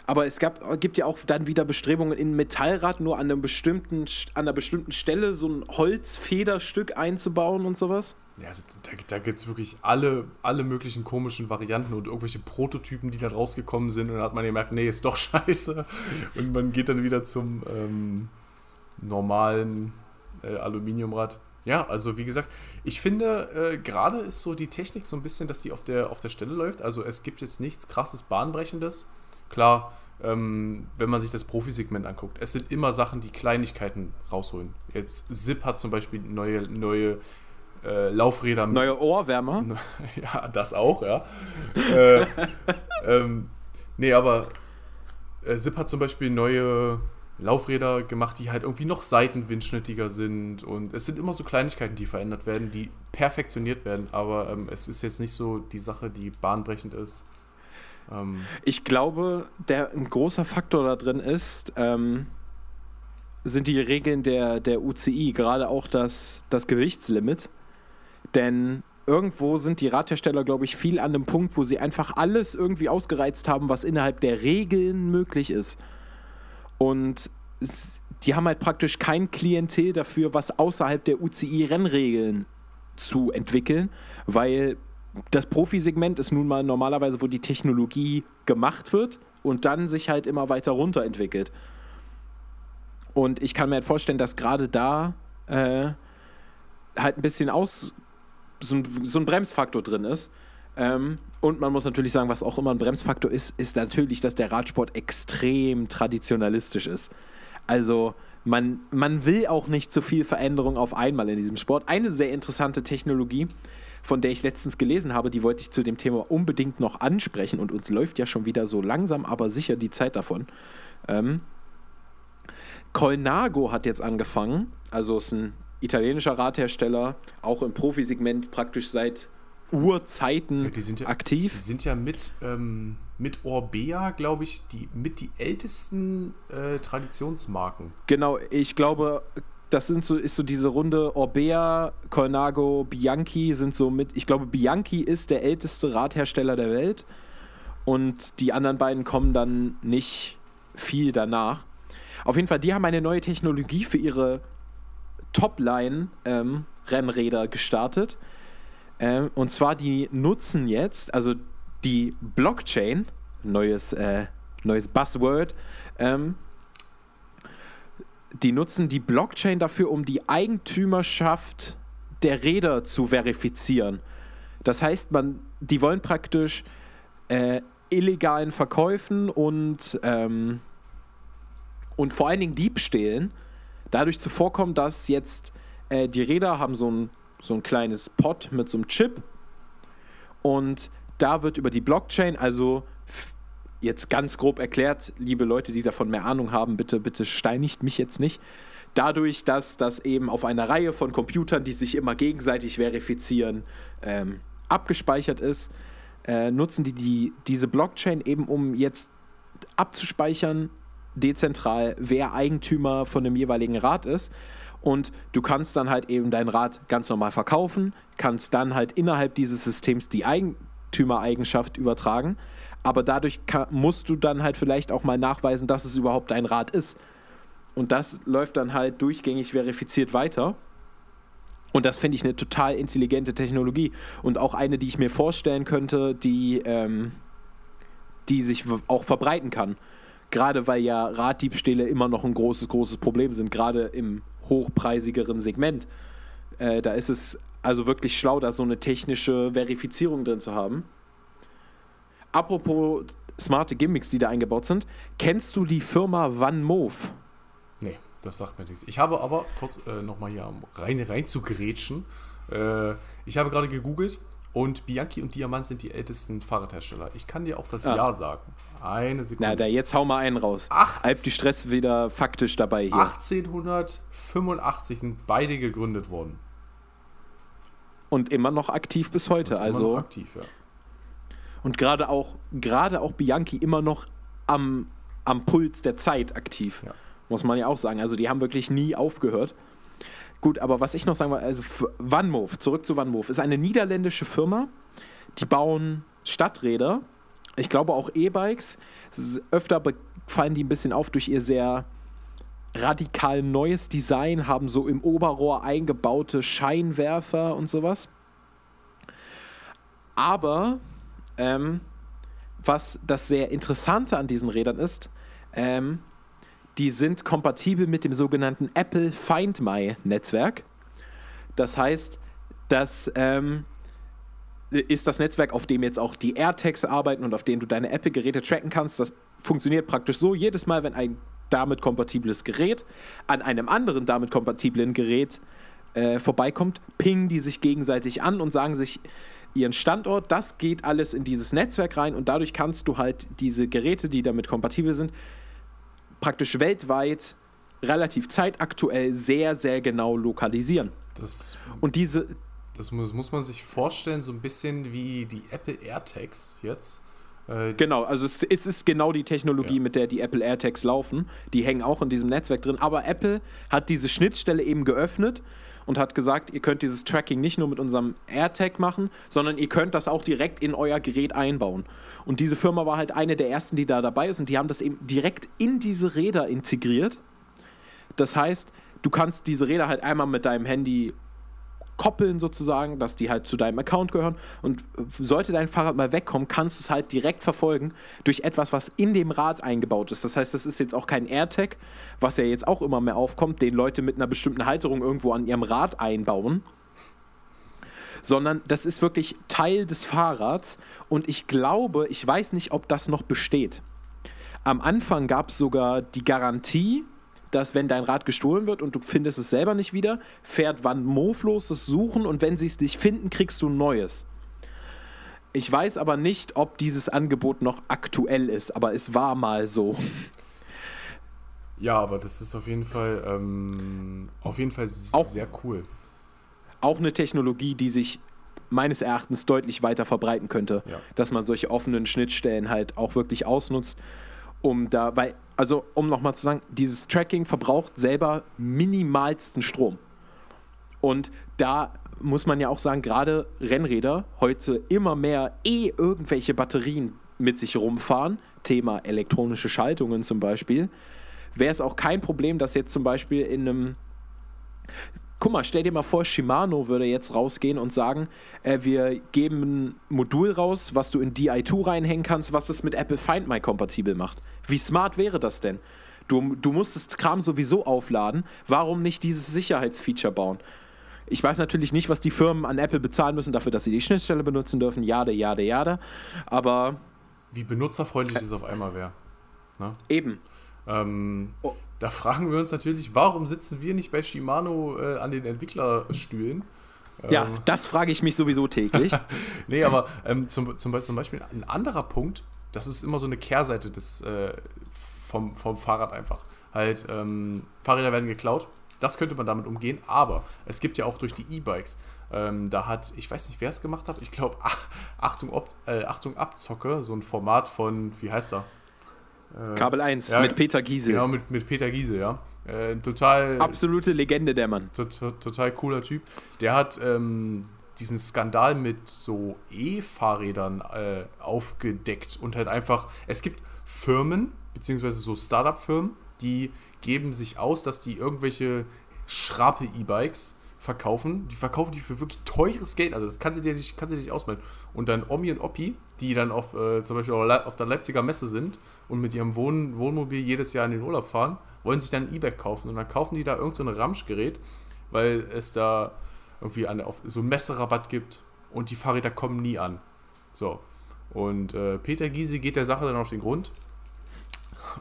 Aber es gab, gibt ja auch dann wieder Bestrebungen, in Metallrad nur an, einem bestimmten, an einer bestimmten Stelle so ein Holzfederstück einzubauen und sowas. Ja, also da, da gibt es wirklich alle, alle möglichen komischen Varianten und irgendwelche Prototypen, die dann rausgekommen sind. Und dann hat man gemerkt, nee, ist doch scheiße. Und man geht dann wieder zum ähm, normalen äh, Aluminiumrad. Ja, also wie gesagt, ich finde, äh, gerade ist so die Technik so ein bisschen, dass die auf der, auf der Stelle läuft. Also es gibt jetzt nichts krasses, bahnbrechendes. Klar, ähm, wenn man sich das Profisegment anguckt, es sind immer Sachen, die Kleinigkeiten rausholen. Jetzt Zip hat zum Beispiel neue, neue äh, Laufräder Neue Ohrwärmer. ja, das auch, ja. äh, ähm, nee, aber äh, Zip hat zum Beispiel neue Laufräder gemacht, die halt irgendwie noch seitenwindschnittiger sind. Und es sind immer so Kleinigkeiten, die verändert werden, die perfektioniert werden. Aber ähm, es ist jetzt nicht so die Sache, die bahnbrechend ist. Ähm, Ich glaube, der ein großer Faktor da drin ist, ähm, sind die Regeln der, der UCI, gerade auch das, das Gewichtslimit. Denn irgendwo sind die Radhersteller, glaube ich, viel an dem Punkt, wo sie einfach alles irgendwie ausgereizt haben, was innerhalb der Regeln möglich ist. Und die haben halt praktisch kein Klientel dafür, was außerhalb der UCI-Rennregeln zu entwickeln, weil das Profisegment ist nun mal normalerweise, wo die Technologie gemacht wird und dann sich halt immer weiter runterentwickelt. Und ich kann mir halt vorstellen, dass gerade da äh, halt ein bisschen aus so ein, so ein Bremsfaktor drin ist. Ähm, und man muss natürlich sagen, was auch immer ein Bremsfaktor ist, ist natürlich, dass der Radsport extrem traditionalistisch ist. Also man, man will auch nicht so viel Veränderung auf einmal in diesem Sport. Eine sehr interessante Technologie, von der ich letztens gelesen habe, die wollte ich zu dem Thema unbedingt noch ansprechen und uns läuft ja schon wieder so langsam, aber sicher die Zeit davon. Ähm, Colnago hat jetzt angefangen, also ist ein italienischer Radhersteller, auch im Profisegment praktisch seit Urzeiten Ja, die sind ja, aktiv. Die sind ja mit, ähm, mit Orbea, glaube ich, die mit die ältesten äh, Traditionsmarken. Genau, ich glaube, das sind so, ist so diese Runde Orbea, Colnago, Bianchi sind so mit, ich glaube, Bianchi ist der älteste Radhersteller der Welt und die anderen beiden kommen dann nicht viel danach. Auf jeden Fall, die haben eine neue Technologie für ihre Topline-Rennräder gestartet. Ähm, und zwar, die nutzen jetzt, also die Blockchain, neues, äh, neues Buzzword, ähm, die nutzen die Blockchain dafür, um die Eigentümerschaft der Räder zu verifizieren. Das heißt, man, die wollen praktisch äh, illegalen Verkäufen und, ähm, und vor allen Dingen Diebstählen dadurch zuvorkommen, dass jetzt äh, die Räder haben so ein, so ein kleines Pod mit so einem Chip und da wird über die Blockchain, also jetzt ganz grob erklärt, liebe Leute, die davon mehr Ahnung haben, bitte, bitte steinigt mich jetzt nicht. Dadurch, dass das eben auf einer Reihe von Computern, die sich immer gegenseitig verifizieren, ähm, abgespeichert ist, äh, nutzen die, die diese Blockchain eben, um jetzt abzuspeichern, dezentral, wer Eigentümer von dem jeweiligen Rad ist. Und du kannst dann halt eben dein Rad ganz normal verkaufen, kannst dann halt innerhalb dieses Systems die Eigentümereigenschaft übertragen aber dadurch kann, musst du dann halt vielleicht auch mal nachweisen, dass es überhaupt ein Rad ist. Und das läuft dann halt durchgängig verifiziert weiter. Und das finde ich eine total intelligente Technologie. Und auch eine, die ich mir vorstellen könnte, die, ähm, die sich auch verbreiten kann. Gerade weil ja Raddiebstähle immer noch ein großes, großes Problem sind, gerade im hochpreisigeren Segment. Äh, da ist es also wirklich schlau, da so eine technische Verifizierung drin zu haben. Apropos smarte Gimmicks, die da eingebaut sind, kennst du die Firma Van Move? Nee, das sagt mir nichts. Ich habe aber, kurz äh, nochmal hier rein, rein zu grätschen, äh, ich habe gerade gegoogelt und Bianchi und Diamant sind die ältesten Fahrradhersteller. Ich kann dir auch das Ah. Jahr sagen. Eine Sekunde. Na, da jetzt hau mal einen raus. Alp die Stress wieder faktisch dabei hier. 1885 sind beide gegründet worden. Und immer noch aktiv bis heute. Immer also noch aktiv, ja. Und gerade auch gerade auch Bianchi immer noch am, am Puls der Zeit aktiv. Ja. Muss man ja auch sagen. Also die haben wirklich nie aufgehört. Gut, aber was ich noch sagen wollte, also VanMoof, zurück zu VanMoof, ist eine niederländische Firma, die bauen Stadträder, ich glaube auch E-Bikes. Öfter fallen die ein bisschen auf durch ihr sehr radikal neues Design, haben so im Oberrohr eingebaute Scheinwerfer und sowas. Aber ähm, was das sehr Interessante an diesen Rädern ist, ähm, die sind kompatibel mit dem sogenannten Apple Find My Netzwerk. Das heißt, das ähm, ist das Netzwerk, auf dem jetzt auch die AirTags arbeiten und auf dem du deine Apple-Geräte tracken kannst. Das funktioniert praktisch so: jedes Mal, wenn ein damit kompatibles Gerät an einem anderen damit kompatiblen Gerät äh, vorbeikommt, pingen die sich gegenseitig an und sagen sich ihren Standort. Das geht alles in dieses Netzwerk rein und dadurch kannst du halt diese Geräte, die damit kompatibel sind, praktisch weltweit relativ zeitaktuell sehr, sehr genau lokalisieren. Das, Und diese, das muss, muss man sich vorstellen, so ein bisschen wie die Apple AirTags jetzt. Äh, Genau, also es, es ist genau die Technologie, Ja. mit der die Apple AirTags laufen. Die hängen auch in diesem Netzwerk drin. Aber Apple hat diese Schnittstelle eben geöffnet und hat gesagt, ihr könnt dieses Tracking nicht nur mit unserem AirTag machen, sondern ihr könnt das auch direkt in euer Gerät einbauen. Und diese Firma war halt eine der ersten, die da dabei ist und die haben das eben direkt in diese Räder integriert. Das heißt, du kannst diese Räder halt einmal mit deinem Handy koppeln sozusagen, dass die halt zu deinem Account gehören. Und sollte dein Fahrrad mal wegkommen, kannst du es halt direkt verfolgen durch etwas, was in dem Rad eingebaut ist. Das heißt, das ist jetzt auch kein AirTag, was ja jetzt auch immer mehr aufkommt, den Leute mit einer bestimmten Halterung irgendwo an ihrem Rad einbauen. Sondern das ist wirklich Teil des Fahrrads. Und ich glaube, ich weiß nicht, ob das noch besteht. Am Anfang gab es sogar die Garantie, dass wenn dein Rad gestohlen wird und du findest es selber nicht wieder, fährt Van Moof los, es suchen und wenn sie es nicht finden, kriegst du ein neues. Ich weiß aber nicht, ob dieses Angebot noch aktuell ist, aber es war mal so. ja, aber das ist auf jeden Fall, ähm, auf jeden Fall Auch- sehr cool. Auch eine Technologie, die sich meines Erachtens deutlich weiter verbreiten könnte, Ja. dass man solche offenen Schnittstellen halt auch wirklich ausnutzt, um da, weil, also um nochmal zu sagen, dieses Tracking verbraucht selber minimalsten Strom. Und da muss man ja auch sagen, gerade Rennräder heute immer mehr eh irgendwelche Batterien mit sich rumfahren, Thema elektronische Schaltungen zum Beispiel, wäre es auch kein Problem, dass jetzt zum Beispiel in einem Guck mal, stell dir mal vor, Shimano würde jetzt rausgehen und sagen, äh, wir geben ein Modul raus, was du in DI2 reinhängen kannst, was es mit Apple Find My kompatibel macht. Wie smart wäre das denn? Du, du musst das Kram sowieso aufladen. Warum nicht dieses Sicherheitsfeature bauen? Ich weiß natürlich nicht, was die Firmen an Apple bezahlen müssen dafür, dass sie die Schnittstelle benutzen dürfen. Jade, jade, jade. Aber Wie benutzerfreundlich das auf einmal wäre. eben. Ähm, Oh. Da fragen wir uns natürlich, warum sitzen wir nicht bei Shimano äh, an den Entwicklerstühlen? Ja, Ähm, das frage ich mich sowieso täglich. Nee, aber ähm, zum, zum, zum Beispiel ein anderer Punkt, das ist immer so eine Kehrseite des, äh, vom, vom Fahrrad einfach. Halt, ähm, Fahrräder werden geklaut, das könnte man damit umgehen, aber es gibt ja auch durch die E-Bikes, ähm, da hat, ich weiß nicht, wer es gemacht hat, ich glaube, Achtung, Ob- äh, Achtung Abzocke, so ein Format von, wie heißt er? Kabel 1 Ja, mit Peter Giesel. Genau, mit, mit Peter Giese, ja. Äh, total, Absolute Legende, der Mann. total, total cooler Typ. Der hat ähm, diesen Skandal mit so E-Fahrrädern äh, aufgedeckt und halt einfach, es gibt Firmen, beziehungsweise so Startup-Firmen, die geben sich aus, dass die irgendwelche Schrape-E-Bikes verkaufen. Die verkaufen die für wirklich teures Geld. Also das kannst du dir nicht, kannst du dir nicht ausmalen. Und dann Omi und Oppi, die dann auf, äh, zum Beispiel auf der Leipziger Messe sind und mit ihrem Wohn Wohnmobil jedes Jahr in den Urlaub fahren, wollen sich dann ein E-Bike kaufen. Und dann kaufen die da irgend so Ramschgerät, weil es da irgendwie eine, auf, so einen Messerabatt gibt und die Fahrräder kommen nie an. So. Und äh, Peter Gysi geht der Sache dann auf den Grund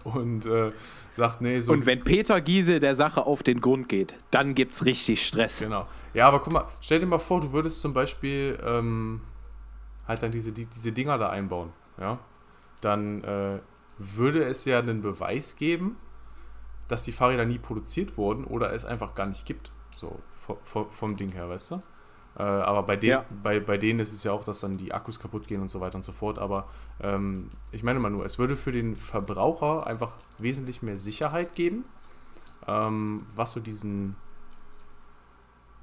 und äh, sagt, nee, so. Und wenn Peter Giese der Sache auf den Grund geht, dann gibt's richtig Stress. Genau. Ja, aber guck mal, stell dir mal vor, du würdest zum Beispiel ähm, halt dann diese, die, diese Dinger da einbauen, ja. Dann äh, würde es ja einen Beweis geben, dass die Fahrräder nie produziert wurden oder es einfach gar nicht gibt. So vom, Ding her, weißt du? Äh, aber bei, den, Ja. bei, bei denen ist es ja auch, dass dann die Akkus kaputt gehen und so weiter und so fort. Aber ähm, ich meine mal nur, es würde für den Verbraucher einfach wesentlich mehr Sicherheit geben, ähm, was so diesen,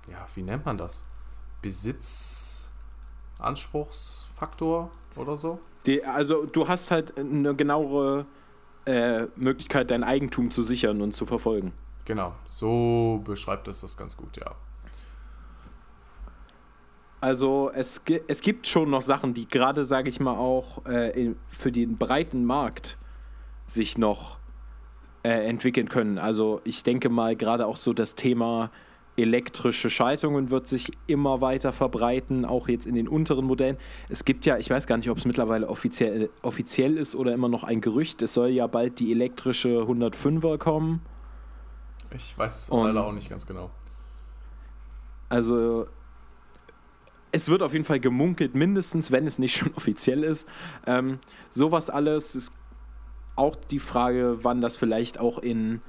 ja, wie nennt man das? Besitzanspruchsfaktor oder so? Die, also du hast halt eine genauere äh, Möglichkeit, dein Eigentum zu sichern und zu verfolgen. Genau, so beschreibt es das ganz gut, ja. Also es, es gibt schon noch Sachen, die gerade, sage ich mal, auch äh, in, für den breiten Markt sich noch äh, entwickeln können. Also ich denke mal, gerade auch so das Thema elektrische Schaltungen wird sich immer weiter verbreiten, auch jetzt in den unteren Modellen. Es gibt ja, ich weiß gar nicht, ob es mittlerweile offiziell, offiziell ist oder immer noch ein Gerücht, es soll ja bald die elektrische 105er kommen. Ich weiß es leider auch nicht ganz genau. Also es wird auf jeden Fall gemunkelt, mindestens, wenn es nicht schon offiziell ist. Ähm, sowas alles ist auch die Frage, wann das vielleicht auch in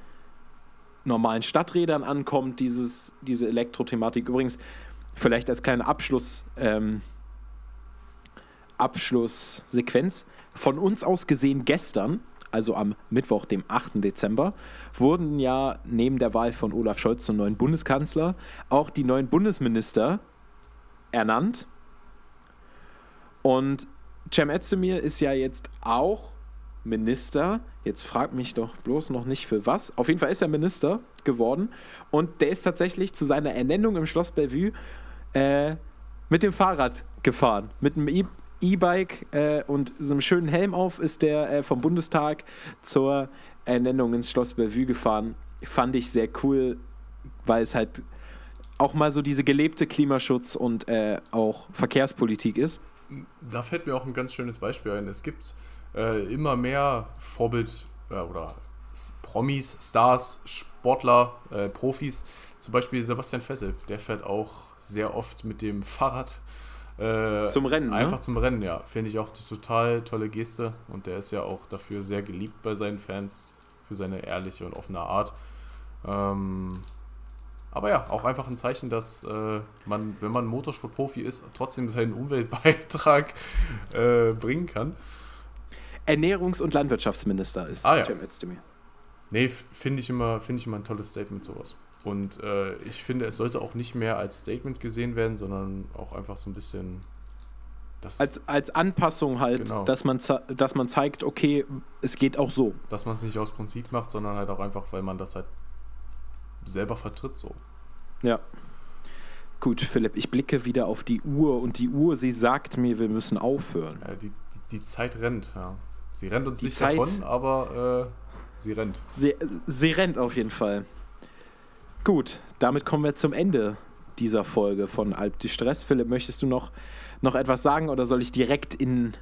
normalen Stadträdern ankommt, dieses, diese Elektrothematik. Übrigens, vielleicht als kleine Abschluss, ähm, Abschlusssequenz. Von uns aus gesehen gestern, also am Mittwoch, dem 8. Dezember, wurden ja neben der Wahl von Olaf Scholz zum neuen Bundeskanzler auch die neuen Bundesminister ernannt. Und Cem Özdemir ist ja jetzt auch Minister. Jetzt fragt mich doch bloß noch nicht für was. Auf jeden Fall ist er Minister geworden. Und der ist tatsächlich zu seiner Ernennung im Schloss Bellevue äh, mit dem Fahrrad gefahren. Mit einem E-Bike äh, und so einem schönen Helm auf ist der äh, vom Bundestag zur Ernennung ins Schloss Bellevue gefahren. Fand ich sehr cool, weil es halt auch mal so diese gelebte Klimaschutz und äh, auch Verkehrspolitik ist. Da fällt mir auch ein ganz schönes Beispiel ein. Es gibt äh, immer mehr Vorbild oder Promis, Stars, Sportler, äh, Profis. Zum Beispiel Sebastian Vettel. Der fährt auch sehr oft mit dem Fahrrad. Äh, Zum Rennen, ne? Einfach zum Rennen, ja. Finde ich auch eine total tolle Geste. Und der ist ja auch dafür sehr geliebt bei seinen Fans, für seine ehrliche und offene Art. Ähm, Aber ja, auch einfach ein Zeichen, dass äh, man, wenn man Motorsportprofi ist, trotzdem seinen Umweltbeitrag äh, bringen kann. Ernährungs- und Landwirtschaftsminister ist Ah, ja. Cem Özdemir. Nee, finde ich, immer, find ich immer ein tolles Statement, sowas. Und äh, ich finde, es sollte auch nicht mehr als Statement gesehen werden, sondern auch einfach so ein bisschen. Das, Als, als Anpassung halt, Genau. dass, man, dass man zeigt, okay, es geht auch so. dass man es nicht aus Prinzip macht, sondern halt auch einfach, weil man das halt selber vertritt, so. Ja. Gut, Philipp, ich blicke wieder auf die Uhr und die Uhr, sie sagt mir, wir müssen aufhören. Ja, die, die, die Zeit rennt, ja. Sie rennt uns Die nicht Zeit- davon, aber äh, sie rennt. Sie, sie rennt auf jeden Fall. Gut, damit kommen wir zum Ende dieser Folge von Alp du Stress. Philipp, möchtest du noch, noch etwas sagen oder soll ich direkt in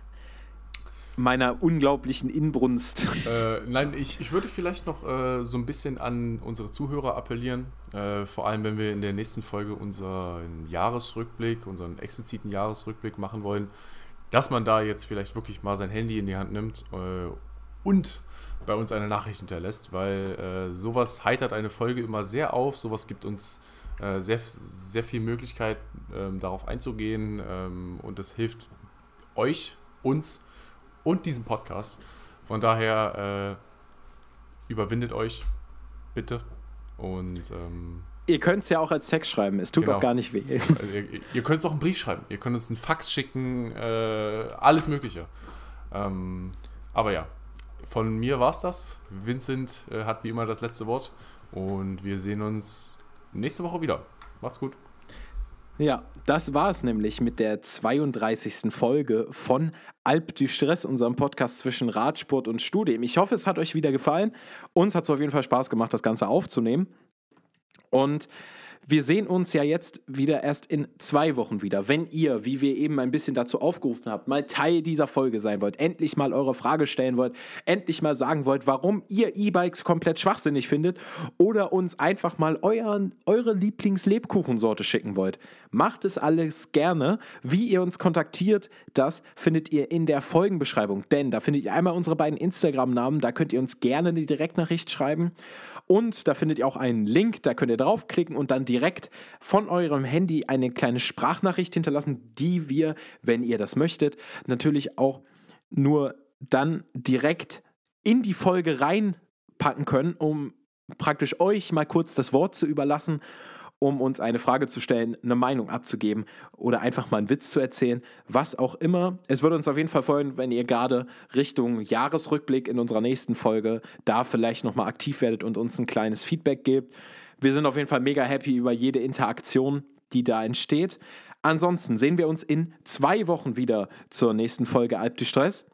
meiner unglaublichen Inbrunst? Äh, nein, ich, ich würde vielleicht noch äh, so ein bisschen an unsere Zuhörer appellieren. Äh, vor allem, wenn wir in der nächsten Folge unseren Jahresrückblick, unseren expliziten Jahresrückblick machen wollen, dass man da jetzt vielleicht wirklich mal sein Handy in die Hand nimmt äh, und bei uns eine Nachricht hinterlässt, weil äh, sowas heitert eine Folge immer sehr auf, sowas gibt uns äh, sehr, sehr viel Möglichkeit, ähm, darauf einzugehen ähm, und das hilft euch, uns und diesem Podcast. Von daher äh, überwindet euch bitte und ähm, Ihr könnt es ja auch als Text schreiben, es tut Genau. auch gar nicht weh. also ihr, ihr könnt uns auch einen Brief schreiben, ihr könnt uns einen Fax schicken, äh, alles Mögliche. Ähm, aber ja, von mir war es das. Vincent äh, hat wie immer das letzte Wort und wir sehen uns nächste Woche wieder. Macht's gut. Ja, das war es nämlich mit der 32. Folge von Alp du Stress, unserem Podcast zwischen Radsport und Studium. Ich hoffe, es hat euch wieder gefallen. Uns hat es auf jeden Fall Spaß gemacht, das Ganze aufzunehmen. Und wir sehen uns ja jetzt wieder erst in zwei Wochen wieder. Wenn ihr, wie wir eben ein bisschen dazu aufgerufen habt, mal Teil dieser Folge sein wollt, endlich mal eure Frage stellen wollt, endlich mal sagen wollt, warum ihr E-Bikes komplett schwachsinnig findet oder uns einfach mal euren, eure Lieblings-Lebkuchensorte schicken wollt, macht es alles gerne. Wie ihr uns kontaktiert, das findet ihr in der Folgenbeschreibung. Denn da findet ihr einmal unsere beiden Instagram-Namen, da könnt ihr uns gerne eine Direktnachricht schreiben. Und da findet ihr auch einen Link, da könnt ihr draufklicken und dann direkt von eurem Handy eine kleine Sprachnachricht hinterlassen, die wir, wenn ihr das möchtet, natürlich auch nur dann direkt in die Folge reinpacken können, um praktisch euch mal kurz das Wort zu überlassen, um uns eine Frage zu stellen, eine Meinung abzugeben oder einfach mal einen Witz zu erzählen, was auch immer. Es würde uns auf jeden Fall freuen, wenn ihr gerade Richtung Jahresrückblick in unserer nächsten Folge da vielleicht nochmal aktiv werdet und uns ein kleines Feedback gebt. Wir sind auf jeden Fall mega happy über jede Interaktion, die da entsteht. Ansonsten sehen wir uns in zwei Wochen wieder zur nächsten Folge Alp du Stress.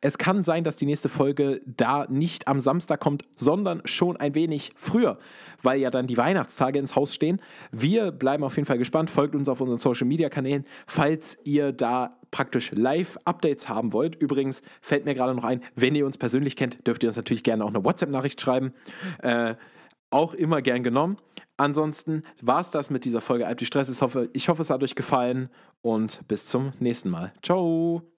Es kann sein, dass die nächste Folge da nicht am Samstag kommt, sondern schon ein wenig früher, weil ja dann die Weihnachtstage ins Haus stehen. Wir bleiben auf jeden Fall gespannt. Folgt uns auf unseren Social Media Kanälen, falls ihr da praktisch Live-Updates haben wollt. Übrigens fällt mir gerade noch ein, wenn ihr uns persönlich kennt, dürft ihr uns natürlich gerne auch eine WhatsApp-Nachricht schreiben. Äh, auch immer gern genommen. Ansonsten war es das mit dieser Folge Alp die Stress. Ich hoffe, ich hoffe, es hat euch gefallen und bis zum nächsten Mal. Ciao!